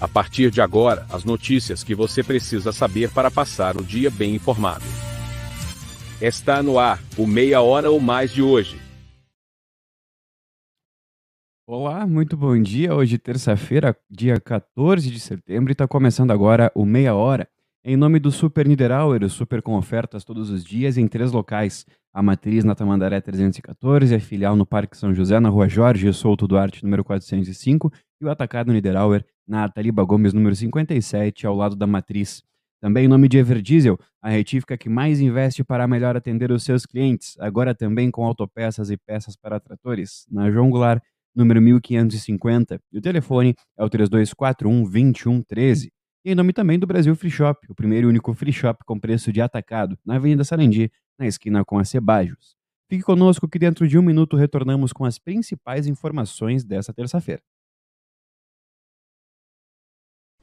A partir de agora, as notícias que você precisa saber para passar o dia bem informado. Está no ar, o Meia Hora ou Mais de hoje. Olá, muito bom dia. Hoje, terça-feira, dia 14 de setembro, e está começando agora o Meia Hora. Em nome do Super Niederauer, o super com ofertas todos os dias em três locais. A matriz na Tamandaré 314, a filial no Parque São José, na Rua Jorge Souto Duarte, número 405, e o atacado Niederauer na Taliba Gomes, número 57, ao lado da matriz. Também em nome de Everdiesel, a retífica que mais investe para melhor atender os seus clientes, agora também com autopeças e peças para tratores, na João Goulart, número 1550, e o telefone é o 3241 2113. E em nome também do Brasil Free Shop, o primeiro e único free shop com preço de atacado, na Avenida Sarandi, na esquina com a Cebajos. Fique conosco que dentro de um minuto retornamos com as principais informações dessa terça-feira.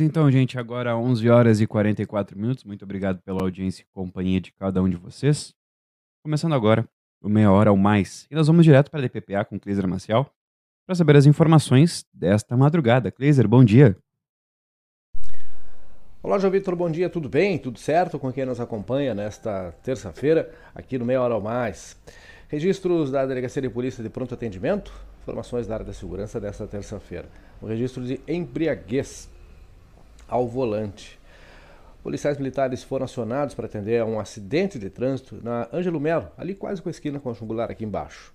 Então, gente, agora 11 horas e 44 minutos. Muito obrigado pela audiência e companhia de cada um de vocês. Começando agora o Meia Hora ou Mais. E nós vamos direto para a DPPA com Cleiser Maciel para saber as informações desta madrugada. Cleiser, bom dia. Olá, João Vitor, bom dia, tudo bem? Tudo certo com quem nos acompanha nesta terça-feira aqui no Meia Hora ou Mais? Registros da Delegacia de Polícia de Pronto Atendimento, informações da área da segurança desta terça-feira. O registro de embriaguez ao volante. Policiais militares foram acionados para atender a um acidente de trânsito na Ângelo Melo, ali quase com a esquina com a Jungular aqui embaixo.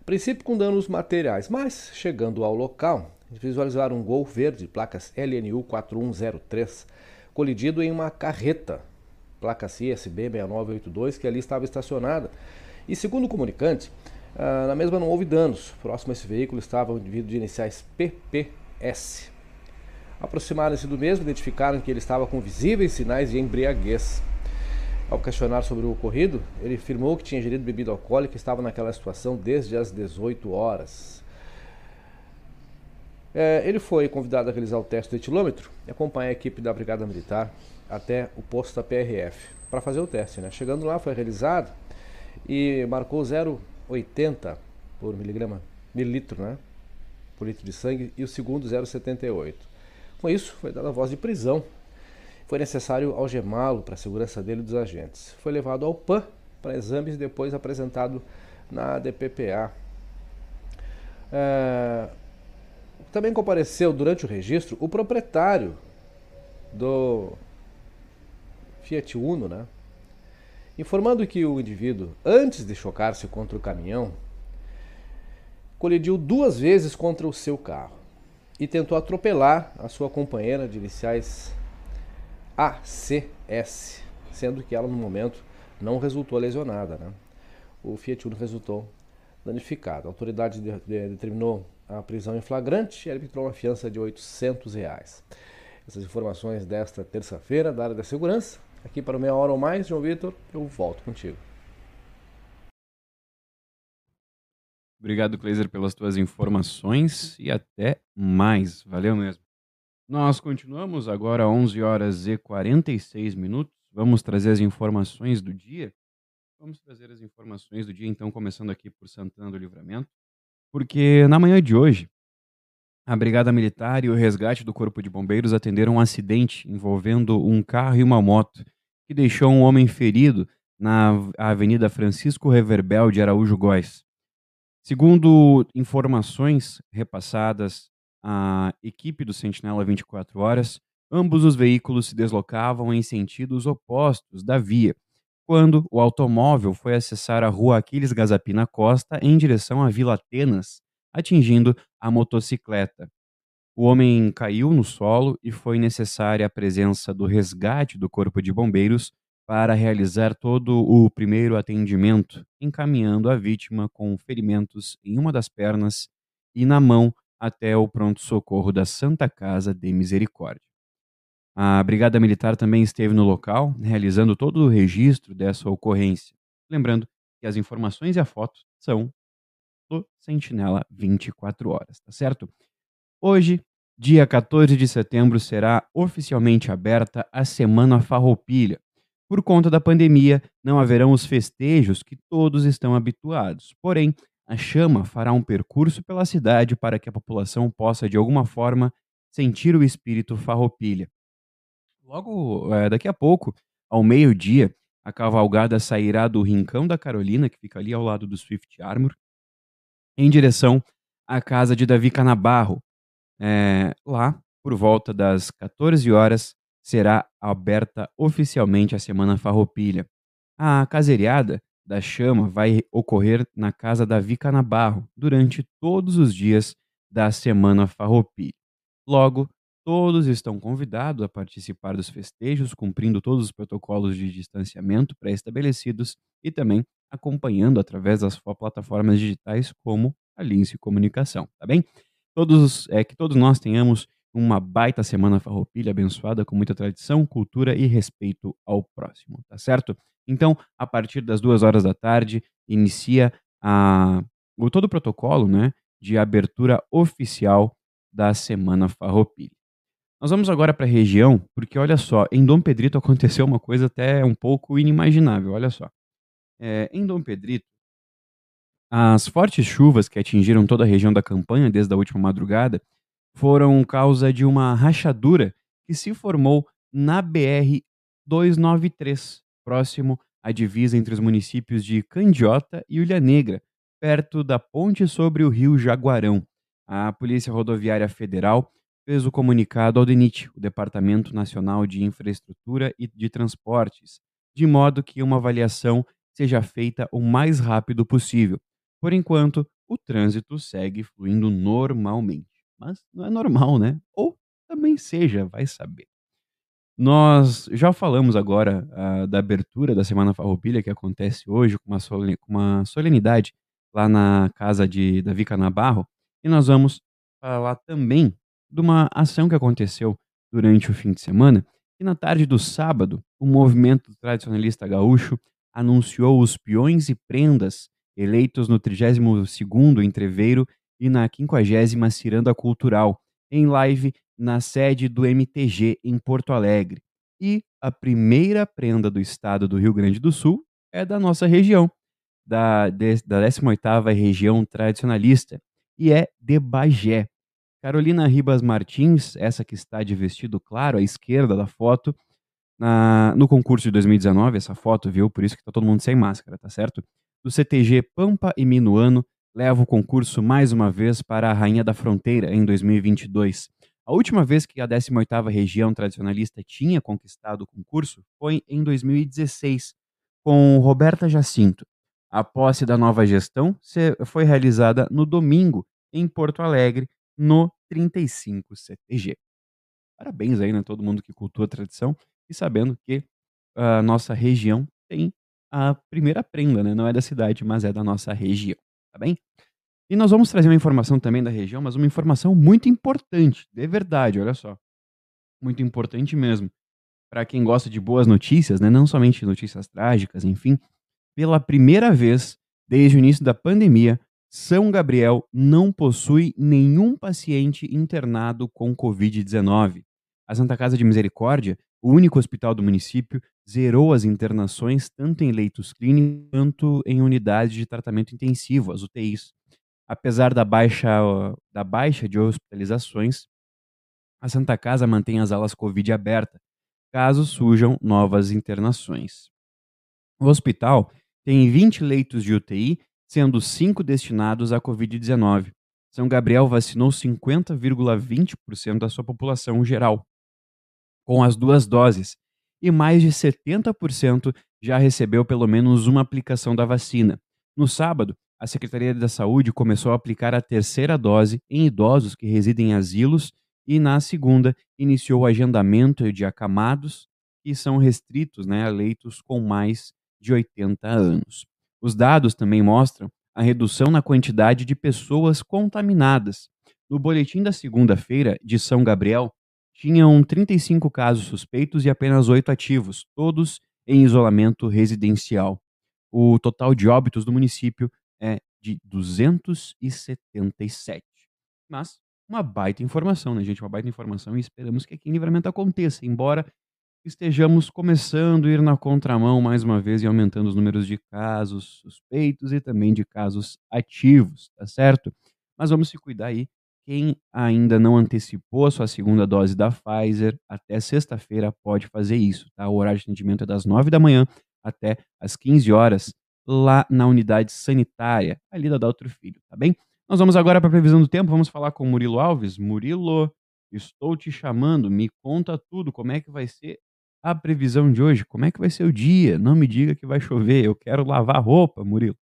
A princípio com danos materiais, mas chegando ao local, visualizaram um Gol verde, placas LNU 4103, colidido em uma carreta, placa CSB 6982, que ali estava estacionada. E segundo o comunicante, ah, na mesma não houve danos. Próximo a esse veículo estava um indivíduo de iniciais PPS. Aproximaram-se do mesmo, identificaram que ele estava com visíveis sinais de embriaguez. Ao questionar sobre o ocorrido, ele afirmou que tinha ingerido bebida alcoólica e estava naquela situação desde as 18 horas. É, ele foi convidado a realizar o teste do etilômetro e acompanhar a equipe da Brigada Militar até o posto da PRF para fazer o teste. Né? Chegando lá, foi realizado e marcou 0,80 por miligrama, mililitro, né? por litro de sangue, e o segundo 0,78. Com isso, foi dada voz de prisão. Foi necessário algemá-lo para a segurança dele e dos agentes. Foi levado ao PAN para exames e depois apresentado na DPPA. É... Também compareceu durante o registro o proprietário do Fiat Uno, né? informando que o indivíduo, antes de chocar-se contra o caminhão, colidiu duas vezes contra o seu carro e tentou atropelar a sua companheira de iniciais ACS, sendo que ela no momento não resultou lesionada. Né? O Fiat Uno resultou danificado. A autoridade de, de, determinou a prisão em flagrante e arbitrou uma fiança de 800 reais. Essas informações desta terça-feira da área da segurança. Aqui para meia hora ou mais, João Vitor, eu volto contigo. Obrigado, Kleiser, pelas tuas informações e até mais. Valeu mesmo. Nós continuamos agora 11 horas e 46 minutos. Vamos trazer as informações do dia. Vamos trazer as informações do dia, então, começando aqui por Santana do Livramento. Porque na manhã de hoje, a Brigada Militar e o resgate do Corpo de Bombeiros atenderam um acidente envolvendo um carro e uma moto que deixou um homem ferido na Avenida Francisco Reverbel de Araújo Góes. Segundo informações repassadas à equipe do Sentinela 24 Horas, ambos os veículos se deslocavam em sentidos opostos da via, quando o automóvel foi acessar a rua Aquiles Gazapina Costa em direção à Vila Atenas, atingindo a motocicleta. O homem caiu no solo e foi necessária a presença do resgate do Corpo de Bombeiros para realizar todo o primeiro atendimento, encaminhando a vítima com ferimentos em uma das pernas e na mão até o pronto-socorro da Santa Casa de Misericórdia. A Brigada Militar também esteve no local, realizando todo o registro dessa ocorrência. Lembrando que as informações e a foto são do Sentinela 24 horas, tá certo? Hoje, dia 14 de setembro, será oficialmente aberta a Semana Farroupilha, por conta da pandemia, não haverão os festejos que todos estão habituados. Porém, a chama fará um percurso pela cidade para que a população possa, de alguma forma, sentir o espírito farroupilha. Logo é, daqui a pouco, ao meio-dia, a cavalgada sairá do Rincão da Carolina, que fica ali ao lado do Swift Armor, em direção à casa de Davi Canabarro. É, lá, por volta das 14 horas, será aberta oficialmente a Semana Farroupilha. A caseriada da chama vai ocorrer na casa da Vica Nabarro durante todos os dias da Semana Farroupilha. Logo, todos estão convidados a participar dos festejos, cumprindo todos os protocolos de distanciamento pré-estabelecidos e também acompanhando através das plataformas digitais como a Lince Comunicação, tá bem? Todos, é que todos nós tenhamos uma baita semana farroupilha abençoada com muita tradição, cultura e respeito ao próximo, tá certo? Então, a partir das duas horas da tarde, inicia a, o todo o protocolo né, de abertura oficial da Semana Farroupilha. Nós vamos agora para a região, porque olha só, em Dom Pedrito aconteceu uma coisa até um pouco inimaginável, olha só. É, em Dom Pedrito, as fortes chuvas que atingiram toda a região da campanha desde a última madrugada foram causa de uma rachadura que se formou na BR 293, próximo à divisa entre os municípios de Candiota e Ilha Negra, perto da ponte sobre o rio Jaguarão. A Polícia Rodoviária Federal fez o comunicado ao DENIT, o Departamento Nacional de Infraestrutura e de Transportes, de modo que uma avaliação seja feita o mais rápido possível. Por enquanto, o trânsito segue fluindo normalmente mas não é normal, né? Ou também seja, vai saber. Nós já falamos agora uh, da abertura da Semana Farroupilha, que acontece hoje com uma, solenidade lá na casa de Davi Canabarro, e nós vamos falar também de uma ação que aconteceu durante o fim de semana, e na tarde do sábado, o movimento tradicionalista gaúcho anunciou os peões e prendas eleitos no 32º entreveiro e na 50 Ciranda Cultural, em live na sede do MTG em Porto Alegre. E a primeira prenda do estado do Rio Grande do Sul é da nossa região, da, da 18ª região tradicionalista, e é de Bagé. Carolina Ribas Martins, essa que está de vestido claro à esquerda da foto, na, no concurso de 2019, essa foto, viu? Por isso que tá todo mundo sem máscara, tá certo? Do CTG Pampa e Minuano, leva o concurso mais uma vez para a Rainha da Fronteira em 2022. A última vez que a 18ª região tradicionalista tinha conquistado o concurso foi em 2016, com Roberta Jacinto. A posse da nova gestão foi realizada no domingo, em Porto Alegre, no 35 CTG. Parabéns aí, né, todo mundo que cultua a tradição e sabendo que a nossa região tem a primeira prenda, né? Não é da cidade, mas é da nossa região tá bem? E nós vamos trazer uma informação também da região, mas uma informação muito importante, de verdade, olha só. Muito importante mesmo. Para quem gosta de boas notícias, né? não somente notícias trágicas, enfim. Pela primeira vez desde o início da pandemia, São Gabriel não possui nenhum paciente internado com Covid-19. A Santa Casa de Misericórdia, o único hospital do município, zerou as internações tanto em leitos clínicos quanto em unidades de tratamento intensivo, as UTIs. Apesar da baixa, da baixa de hospitalizações, a Santa Casa mantém as alas Covid abertas, caso surjam novas internações. O hospital tem 20 leitos de UTI, sendo 5 destinados à Covid-19. São Gabriel vacinou 50,20% da sua população geral, com as duas doses, e mais de 70% já recebeu pelo menos uma aplicação da vacina. No sábado, a Secretaria da Saúde começou a aplicar a terceira dose em idosos que residem em asilos e, na segunda, iniciou o agendamento de acamados que são restritos né, a leitos com mais de 80 anos. Os dados também mostram a redução na quantidade de pessoas contaminadas. No boletim da segunda-feira de São Gabriel, tinham 35 casos suspeitos e apenas 8 ativos, todos em isolamento residencial. O total de óbitos do município é de 277. Mas uma baita informação, né, gente? Uma baita informação e esperamos que aqui em Livramento aconteça, embora estejamos começando a ir na contramão mais uma vez e aumentando os números de casos suspeitos e também de casos ativos, tá certo? Mas vamos se cuidar aí. Quem ainda não antecipou a sua segunda dose da Pfizer, até sexta-feira pode fazer isso, tá? O horário de atendimento é das 9 da manhã até as 15 horas lá na unidade sanitária, ali da Daltro Filho, tá bem? Nós vamos agora para a previsão do tempo, vamos falar com o Murilo Alves. Murilo, estou te chamando, me conta tudo, como é que vai ser a previsão de hoje, como é que vai ser o dia? Não me diga que vai chover, eu quero lavar roupa, Murilo.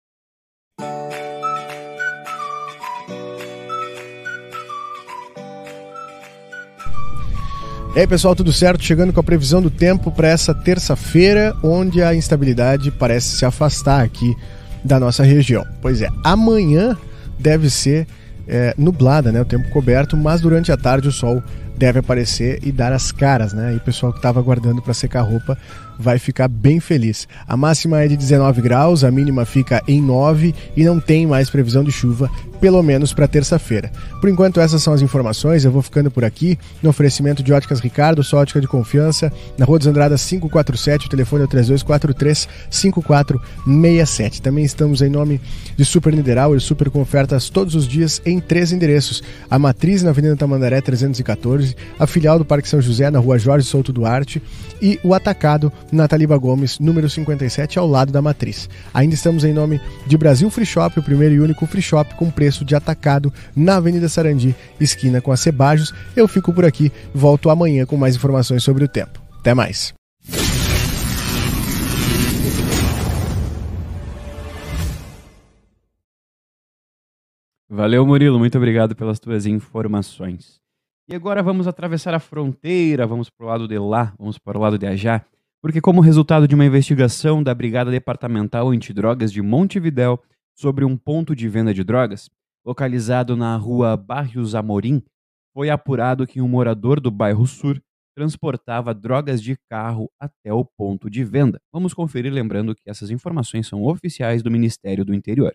E aí pessoal, tudo certo? Chegando com a previsão do tempo para essa terça-feira, onde a instabilidade parece se afastar aqui da nossa região. Pois é, amanhã deve ser é, nublada, né? O tempo coberto, mas durante a tarde o sol deve aparecer e dar as caras, né? E o pessoal que estava aguardando para secar roupa vai ficar bem feliz. A máxima é de 19 graus, a mínima fica em 9 e não tem mais previsão de chuva pelo menos para terça-feira. Por enquanto, essas são as informações. Eu vou ficando por aqui no oferecimento de Óticas Ricardo, sua ótica de confiança, na Rua dos Andradas 547, o telefone é o 3243 5467. Também estamos em nome de Super Nideral e Super com ofertas todos os dias em três endereços: a Matriz na Avenida Tamandaré 314, a filial do Parque São José na Rua Jorge Souto Duarte e o Atacado na Taliba Gomes, número 57, ao lado da Matriz. Ainda estamos em nome de Brasil Free Shop, o primeiro e único free shop com preço preço de atacado na Avenida Sarandi, esquina com a Cebajos. Eu fico por aqui, volto amanhã com mais informações sobre o tempo. Até mais. Valeu, Murilo. Muito obrigado pelas tuas informações. E agora vamos atravessar a fronteira, vamos para o lado de lá, vamos para o lado de Ajá, porque como resultado de uma investigação da Brigada Departamental Antidrogas de Montevidéu sobre um ponto de venda de drogas, localizado na rua Barrios Amorim, foi apurado que um morador do bairro Sur transportava drogas de carro até o ponto de venda. Vamos conferir lembrando que essas informações são oficiais do Ministério do Interior.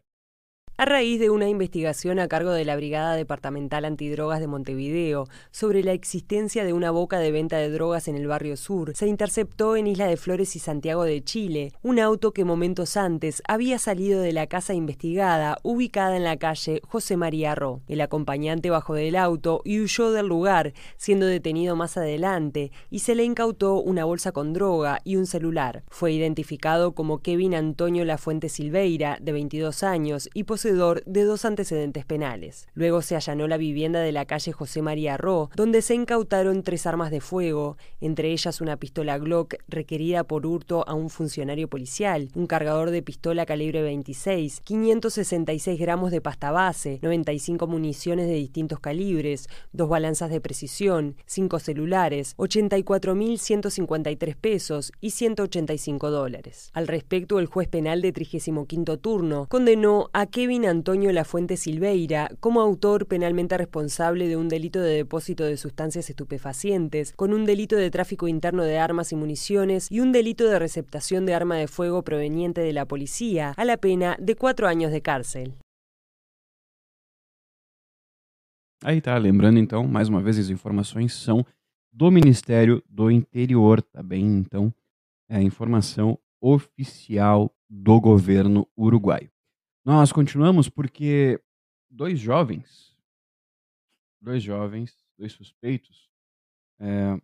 A raíz de una investigación a cargo de la Brigada Departamental Antidrogas de Montevideo sobre la existencia de una boca de venta de drogas en el barrio sur, se interceptó en Isla de Flores y Santiago de Chile un auto que momentos antes había salido de la casa investigada ubicada en la calle José María Ro. El acompañante bajó del auto y huyó del lugar, siendo detenido más adelante, y se le incautó una bolsa con droga y un celular. Fue identificado como Kevin Antonio Lafuente Silveira, de 22 años, y posee de dos antecedentes penales. Luego se allanó la vivienda de la calle José María Ro, donde se incautaron tres armas de fuego, entre ellas una pistola Glock requerida por hurto a un funcionario policial, un cargador de pistola calibre 26, 566 gramos de pasta base, 95 municiones de distintos calibres, dos balanzas de precisión, cinco celulares, 84.153 pesos y 185 dólares. Al respecto, el juez penal de 35 turno condenó a Kevin Antonio Lafuente Silveira como autor penalmente responsable de un delito de depósito de sustancias estupefacientes, con un delito de tráfico interno de armas y municiones y un delito de receptación de arma de fuego proveniente de la policía, a la pena de cuatro años de cárcel. Aí tá, lembrando então, mais uma vez, as informações são do Ministério do Interior, tá bem? Então, é a informação oficial do governo uruguaio. Nós continuamos porque dois jovens, dois jovens, dois suspeitos, é,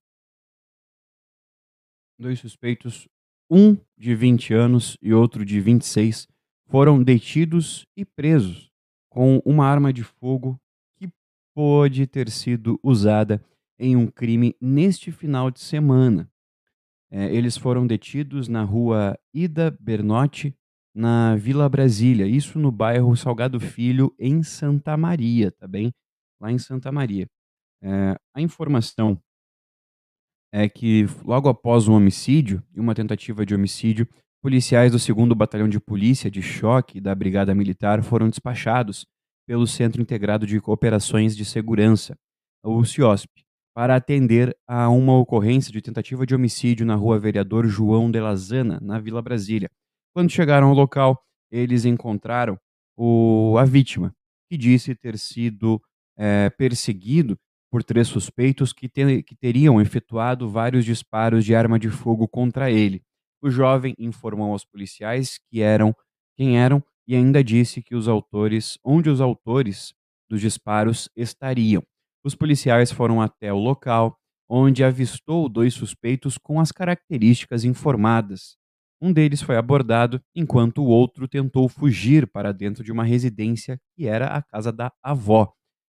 dois suspeitos, um de 20 anos e outro de 26, foram detidos e presos com uma arma de fogo que pode ter sido usada em um crime neste final de semana. É, eles foram detidos na rua Ida Bernotti, na Vila Brasília, isso no bairro Salgado Filho, em Santa Maria, tá bem? Lá em Santa Maria. É, a informação é que logo após um homicídio e uma tentativa de homicídio, policiais do 2 Batalhão de Polícia de Choque da Brigada Militar foram despachados pelo Centro Integrado de Operações de Segurança, o CIOSP, para atender a uma ocorrência de tentativa de homicídio na rua Vereador João de Lazana, na Vila Brasília. Quando chegaram ao local, eles encontraram o, a vítima, que disse ter sido é, perseguido por três suspeitos que, te, que teriam efetuado vários disparos de arma de fogo contra ele. O jovem informou aos policiais que eram quem eram e ainda disse que os autores, onde os autores dos disparos estariam. Os policiais foram até o local, onde avistou dois suspeitos com as características informadas. Um deles foi abordado, enquanto o outro tentou fugir para dentro de uma residência que era a casa da avó.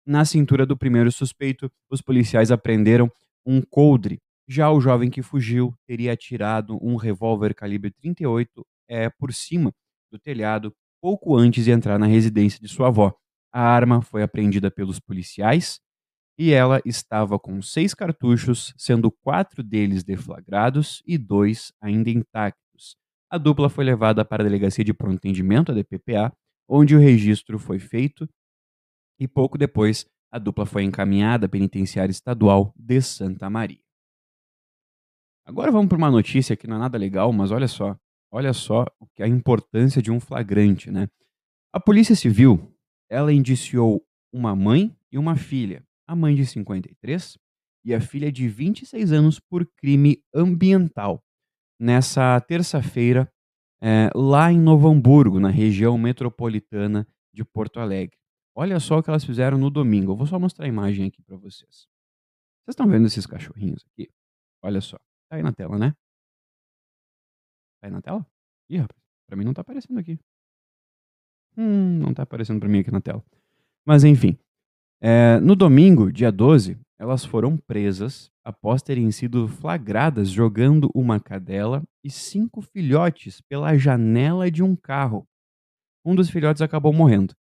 Na cintura do primeiro suspeito, os policiais apreenderam um coldre. Já o jovem que fugiu teria atirado um revólver calibre 38 é, por cima do telhado pouco antes de entrar na residência de sua avó. A arma foi apreendida pelos policiais e ela estava com seis cartuchos, sendo quatro deles deflagrados e dois ainda intactos. A dupla foi levada para a Delegacia de Pronto Atendimento, a DPPA, onde o registro foi feito e pouco depois a dupla foi encaminhada à Penitenciária Estadual de Santa Maria. Agora vamos para uma notícia que não é nada legal, mas olha só, olha só é a importância de um flagrante, né? A Polícia Civil, ela indiciou uma mãe e uma filha a mãe de 53 e a filha de 26 anos por crime ambiental. Nessa terça-feira, é, lá em Novo Hamburgo, na região metropolitana de Porto Alegre. Olha só o que elas fizeram no domingo. Eu vou só mostrar a imagem aqui para vocês. Vocês estão vendo esses cachorrinhos aqui? Olha só. Tá aí na tela, né? Tá aí na tela? Ih, rapaz, pra mim não tá aparecendo aqui. Hum, não tá aparecendo pra mim aqui na tela. Mas enfim, é, no domingo, dia 12, elas foram presas após terem sido flagradas jogando uma cadela e cinco filhotes pela janela de um carro. Um dos filhotes acabou morrendo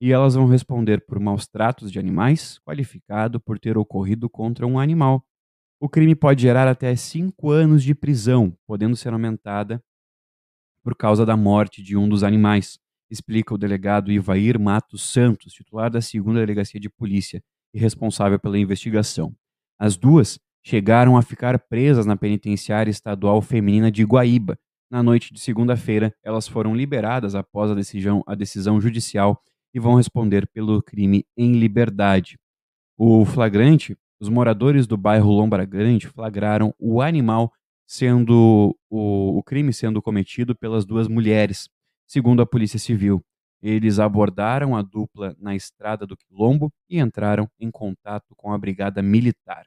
e elas vão responder por maus tratos de animais, qualificado por ter ocorrido contra um animal. O crime pode gerar até cinco anos de prisão, podendo ser aumentada por causa da morte de um dos animais explica o delegado Ivair Matos Santos, titular da segunda delegacia de polícia e responsável pela investigação. As duas chegaram a ficar presas na penitenciária estadual feminina de Guaíba. Na noite de segunda-feira, elas foram liberadas após a decisão, a decisão judicial e vão responder pelo crime em liberdade. O flagrante, os moradores do bairro Lombra Grande flagraram o animal sendo o, o crime sendo cometido pelas duas mulheres. Segundo a Polícia Civil, eles abordaram a dupla na estrada do Quilombo e entraram em contato com a Brigada Militar.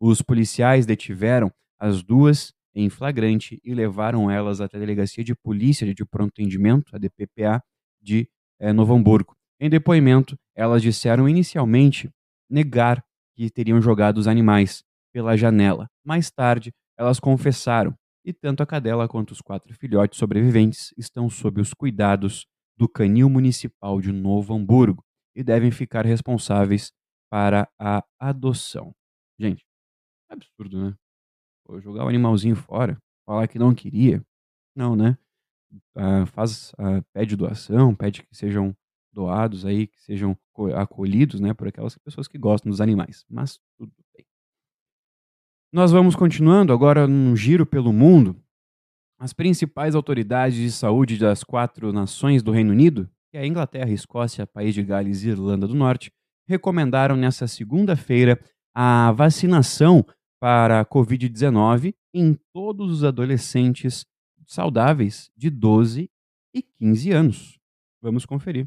Os policiais detiveram as duas em flagrante e levaram elas até a Delegacia de Polícia de Pronto Atendimento, a DPPA, de é, Novo Hamburgo. Em depoimento, elas disseram inicialmente negar que teriam jogado os animais pela janela. Mais tarde, elas confessaram e tanto a cadela quanto os quatro filhotes sobreviventes estão sob os cuidados do Canil Municipal de Novo Hamburgo e devem ficar responsáveis para a adoção. Gente, é absurdo, né? Pô, jogar o animalzinho fora, falar que não queria, não, né? Ah, faz, ah, pede doação, pede que sejam doados aí, que sejam acolhidos, né, por aquelas pessoas que gostam dos animais. Mas tudo bem. Nós vamos continuando agora num giro pelo mundo. As principais autoridades de saúde das quatro nações do Reino Unido, que é a Inglaterra, Escócia, País de Gales e Irlanda do Norte, recomendaram nessa segunda-feira a vacinação para a Covid-19 em todos os adolescentes saudáveis de 12 e 15 anos. Vamos conferir.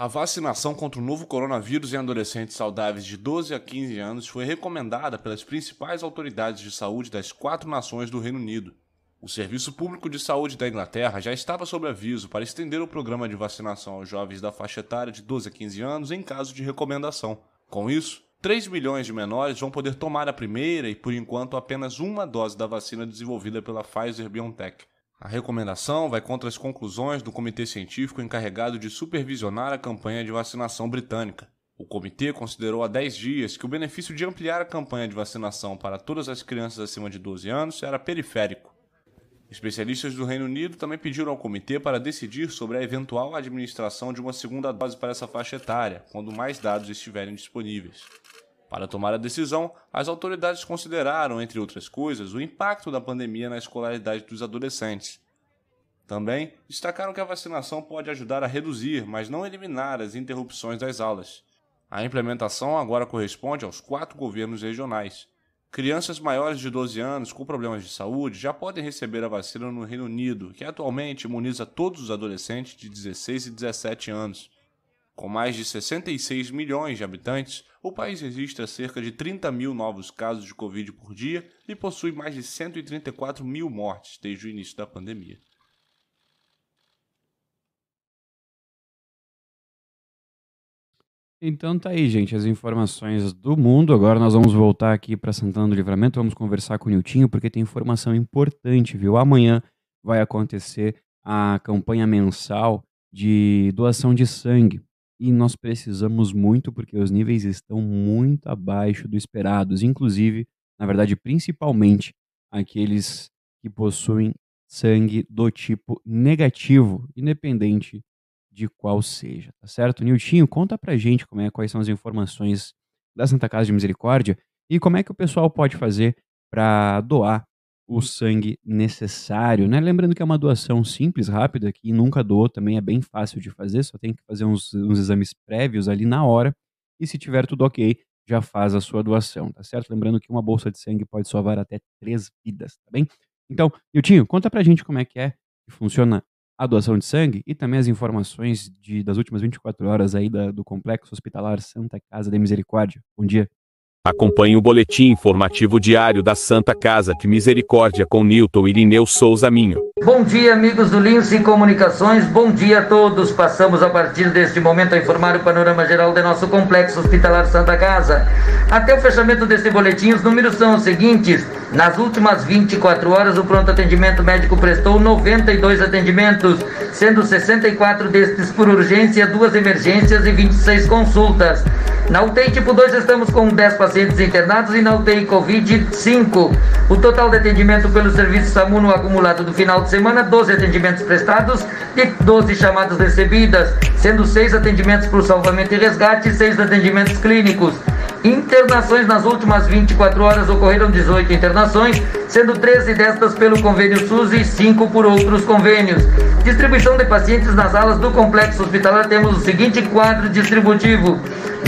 A vacinação contra o novo coronavírus em adolescentes saudáveis de 12 a 15 anos foi recomendada pelas principais autoridades de saúde das quatro nações do Reino Unido. O Serviço Público de Saúde da Inglaterra já estava sob aviso para estender o programa de vacinação aos jovens da faixa etária de 12 a 15 anos em caso de recomendação. Com isso, 3 milhões de menores vão poder tomar a primeira e, por enquanto, apenas uma dose da vacina desenvolvida pela Pfizer BioNTech. A recomendação vai contra as conclusões do comitê científico encarregado de supervisionar a campanha de vacinação britânica. O comitê considerou há 10 dias que o benefício de ampliar a campanha de vacinação para todas as crianças acima de 12 anos era periférico. Especialistas do Reino Unido também pediram ao comitê para decidir sobre a eventual administração de uma segunda dose para essa faixa etária, quando mais dados estiverem disponíveis. Para tomar a decisão, as autoridades consideraram, entre outras coisas, o impacto da pandemia na escolaridade dos adolescentes. Também destacaram que a vacinação pode ajudar a reduzir, mas não eliminar, as interrupções das aulas. A implementação agora corresponde aos quatro governos regionais. Crianças maiores de 12 anos com problemas de saúde já podem receber a vacina no Reino Unido, que atualmente imuniza todos os adolescentes de 16 e 17 anos. Com mais de 66 milhões de habitantes, o país registra cerca de 30 mil novos casos de Covid por dia e possui mais de 134 mil mortes desde o início da pandemia. Então tá aí, gente, as informações do mundo. Agora nós vamos voltar aqui para Santana do Livramento, vamos conversar com o Niltinho, porque tem informação importante, viu? Amanhã vai acontecer a campanha mensal de doação de sangue e nós precisamos muito porque os níveis estão muito abaixo do esperados, inclusive, na verdade, principalmente aqueles que possuem sangue do tipo negativo, independente de qual seja, tá certo? Niltinho, conta pra gente como é, quais são as informações da Santa Casa de Misericórdia e como é que o pessoal pode fazer para doar o sangue necessário, né? Lembrando que é uma doação simples, rápida, que nunca doou, também é bem fácil de fazer, só tem que fazer uns, uns exames prévios ali na hora, e se tiver tudo ok, já faz a sua doação, tá certo? Lembrando que uma bolsa de sangue pode salvar até três vidas, tá bem? Então, Niltinho, conta pra gente como é que é que funciona a doação de sangue e também as informações de, das últimas 24 horas aí da, do Complexo Hospitalar Santa Casa de Misericórdia. Bom dia. Acompanhe o boletim informativo diário da Santa Casa de Misericórdia com Newton Irineu Souza Minho. Bom dia, amigos do Lince Comunicações. Bom dia a todos. Passamos a partir deste momento a informar o panorama geral de nosso complexo hospitalar Santa Casa. Até o fechamento deste boletim, os números são os seguintes. Nas últimas 24 horas, o pronto atendimento médico prestou 92 atendimentos, sendo 64 destes por urgência, duas emergências e 26 consultas. Na UTI tipo 2 estamos com 10 pacientes internados e na UTI Covid 5. O total de atendimento pelo serviço SAMU no acumulado do final de semana, 12 atendimentos prestados e 12 chamadas recebidas, sendo 6 atendimentos por salvamento e resgate e 6 atendimentos clínicos. Internações nas últimas 24 horas ocorreram 18 internações, sendo 13 destas pelo convênio SUS e 5 por outros convênios. Distribuição de pacientes nas alas do complexo hospitalar temos o seguinte quadro distributivo.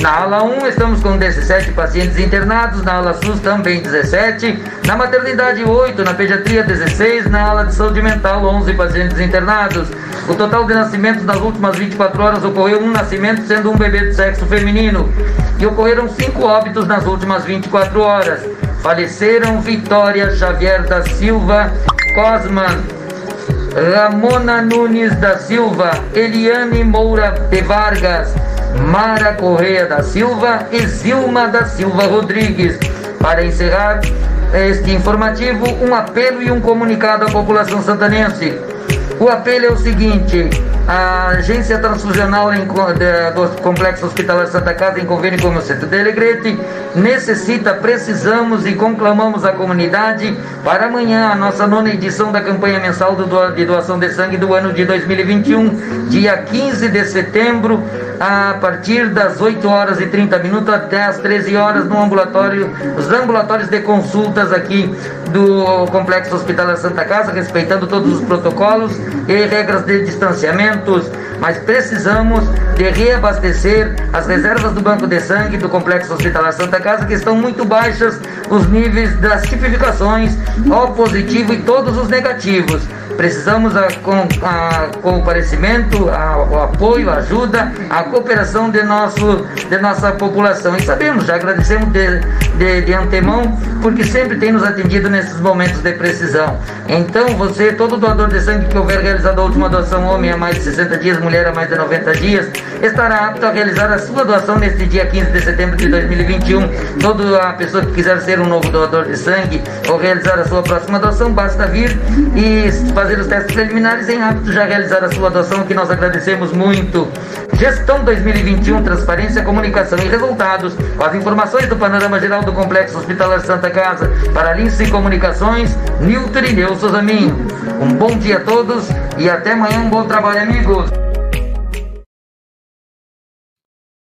Na ala 1 estamos com 17 pacientes internados, na ala SUS também 17, na maternidade 8, na pediatria 16, na ala de saúde mental 11 pacientes internados. O total de nascimentos nas últimas 24 horas ocorreu um nascimento, sendo um bebê de sexo feminino. E ocorreram cinco óbitos nas últimas 24 horas. Faleceram Vitória Xavier da Silva Cosman, Ramona Nunes da Silva, Eliane Moura de Vargas, Mara Correia da Silva e Zilma da Silva Rodrigues. Para encerrar este informativo, um apelo e um comunicado à população santanense. O apelo é o seguinte: a agência transfusional em, do Complexo Hospitalar Santa Casa, em convênio com o Centro de necessita, precisamos e conclamamos a comunidade para amanhã a nossa nona edição da campanha mensal do, de doação de sangue do ano de 2021, dia 15 de setembro, a partir das 8 horas e 30 minutos até as 13 horas no ambulatório, os ambulatórios de consultas aqui do Complexo Hospitalar Santa Casa, respeitando todos os protocolos e regras de distanciamentos, mas precisamos de reabastecer as reservas do banco de sangue do Complexo Hospitalar Santa Casa, que estão muito baixas os níveis das tipificações, O positivo e todos os negativos. Precisamos a, com, a comparecimento, a, o apoio, a ajuda, a cooperação de, nosso, de nossa população. E sabemos, já agradecemos de, de, de antemão, porque sempre tem nos atendido nesses momentos de precisão. Então, você, todo doador de sangue que houver realizado a última doação, homem há mais de 60 dias, mulher há mais de 90 dias, estará apto a realizar a sua doação neste dia 15 de setembro de 2021. Toda a pessoa que quiser ser um novo doador de sangue ou realizar a sua próxima doação, basta vir e fazer os testes preliminares em apto já realizar a sua doação, que nós agradecemos muito. Gestão 2021, transparência, comunicação e resultados. Com as informações do panorama geral do Complexo Hospitalar Santa Casa, para Lince Comunicações, Nilton e Neuso Zamin. Um bom dia a todos e até amanhã. Um bom trabalho, amigos.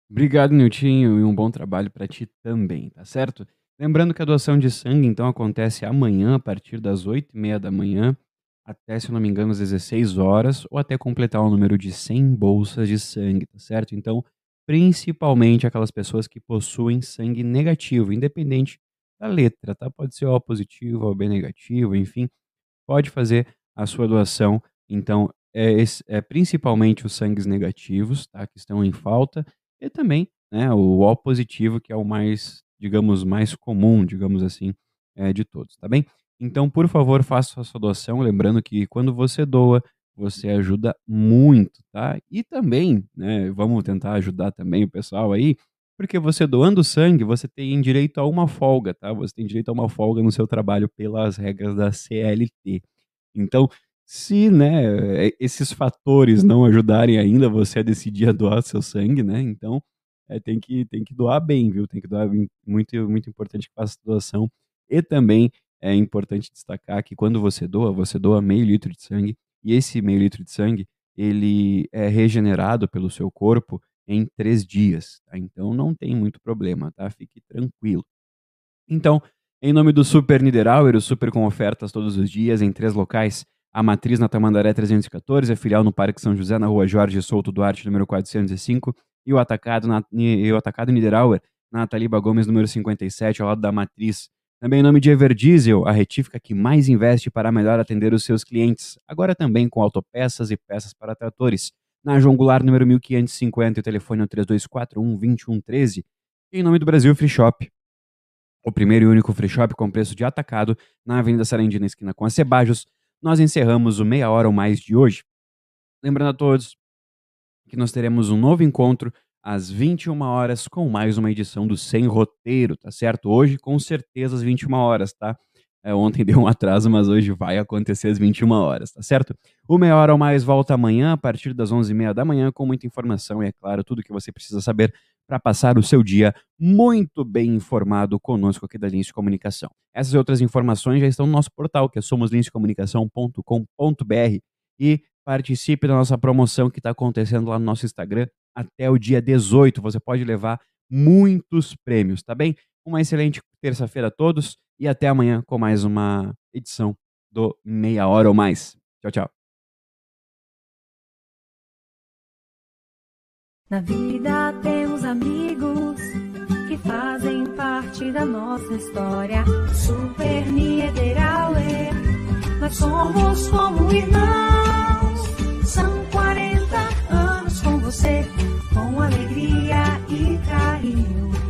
Obrigado, Niltinho, e um bom trabalho para ti também, tá certo? Lembrando que a doação de sangue, então, acontece amanhã, a partir das 8h30 da manhã, até, se eu não me engano, às 16 horas, ou até completar o número de 100 bolsas de sangue, tá certo? Então, principalmente aquelas pessoas que possuem sangue negativo, independente da letra, tá? Pode ser O positivo, ou B negativo, enfim, pode fazer a sua doação. Então, é, é principalmente os sangues negativos, tá? Que estão em falta, e também né, o O positivo, que é o mais, digamos, mais comum, digamos assim, é, de todos, tá bem? Então, por favor, faça a sua doação, lembrando que quando você doa, você ajuda muito, tá? E também, né, vamos tentar ajudar também o pessoal aí, porque você doando sangue, você tem direito a uma folga, tá? Você tem direito a uma folga no seu trabalho pelas regras da CLT. Então, se né, esses fatores não ajudarem ainda você a decidir a doar seu sangue, né? Então é, tem, que, tem que doar bem, viu? Tem que doar bem, muito, muito importante que faça doação. E também é importante destacar que quando você doa, você doa meio litro de sangue, e esse meio litro de sangue ele é regenerado pelo seu corpo em três dias, tá? Então não tem muito problema, tá? Fique tranquilo. Então, em nome do Super Niederauer, o Super com ofertas todos os dias em três locais a matriz na Tamandaré 314, a filial no Parque São José, na rua Jorge Souto Duarte, número 405, e o atacado, na, e o atacado Niederauer, na Taliba Gomes, número 57, ao lado da matriz. Também em nome de Everdiesel, a retífica que mais investe para melhor atender os seus clientes. Agora também com autopeças e peças para tratores. Na João Goulart, número 1550, o telefone é o 3241-2113. E em nome do Brasil Free Shop. O primeiro e único free shop com preço de atacado na Avenida Sarandi, na esquina com a Cebajos, nós encerramos o Meia Hora ou Mais de hoje. Lembrando a todos que nós teremos um novo encontro às 21 horas com mais uma edição do Sem Roteiro, tá certo? Hoje, com certeza, às 21 horas, tá? É, ontem deu um atraso, mas hoje vai acontecer às 21 horas, tá certo? O Hora ou Mais volta amanhã, a partir das 11h30 da manhã, com muita informação e, é claro, tudo que você precisa saber para passar o seu dia muito bem informado conosco aqui da Lince Comunicação. Essas e outras informações já estão no nosso portal, que é somoslincecomunicação.com.br e participe da nossa promoção que está acontecendo lá no nosso Instagram até o dia 18. Você pode levar muitos prêmios, tá bem? Uma excelente terça-feira a todos e até amanhã com mais uma edição do Meia Hora ou Mais. Tchau, tchau. Na vida temos amigos que fazem parte da nossa história. Super Niederauer, nós somos como irmãos. Você, com alegria e carinho.